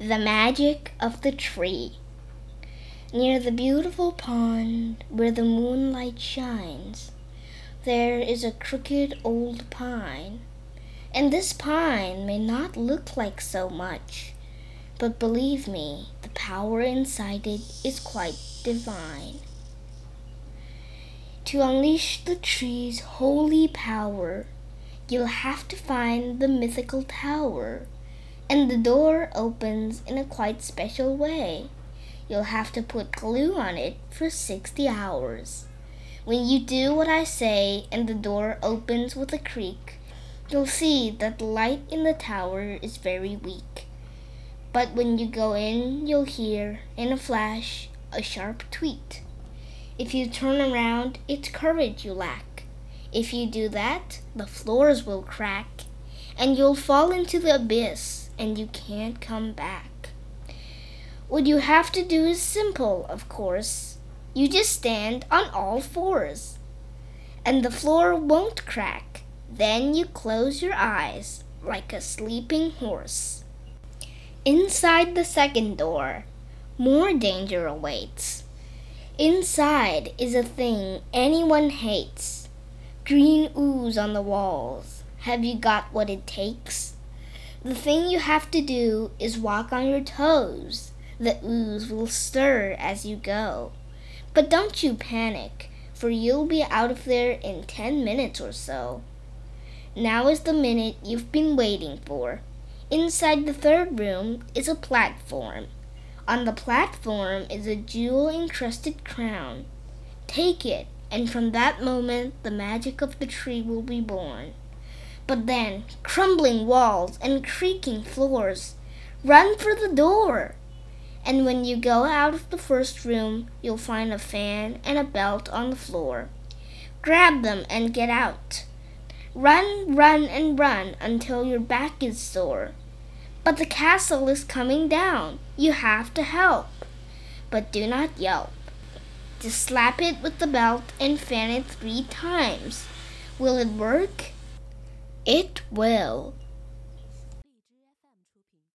The Magic of the Tree Near the beautiful pond where the moonlight shines, there is a crooked old pine. And this pine may not look like so much, but believe me, the power inside it is quite divine. To unleash the tree's holy power, you'll have to find the mythical tower and the door opens in a quite special way. You'll have to put glue on it for 60 hours. When you do what I say and the door opens with a creak, you'll see that the light in the tower is very weak. But when you go in, you'll hear, in a flash, a sharp tweet. If you turn around, it's courage you lack. If you do that, the floors will crack, and you'll fall into the abyss and you can't come back. What you have to do is simple, of course. You just stand on all fours, and the floor won't crack. Then you close your eyes like a sleeping horse. Inside the second door, more danger awaits. Inside is a thing anyone hates. Green ooze on the walls. Have you got what it takes? The thing you have to do is walk on your toes. The ooze will stir as you go. But don't you panic, for you'll be out of there in ten minutes or so. Now is the minute you've been waiting for. Inside the third room is a platform. On the platform is a jewel encrusted crown. Take it, and from that moment the magic of the tree will be born. But then, crumbling walls and creaking floors. Run for the door! And when you go out of the first room, you'll find a fan and a belt on the floor. Grab them and get out. Run, run, and run until your back is sore. But the castle is coming down. You have to help. But do not yelp. Just slap it with the belt and fan it three times. Will it work? It will.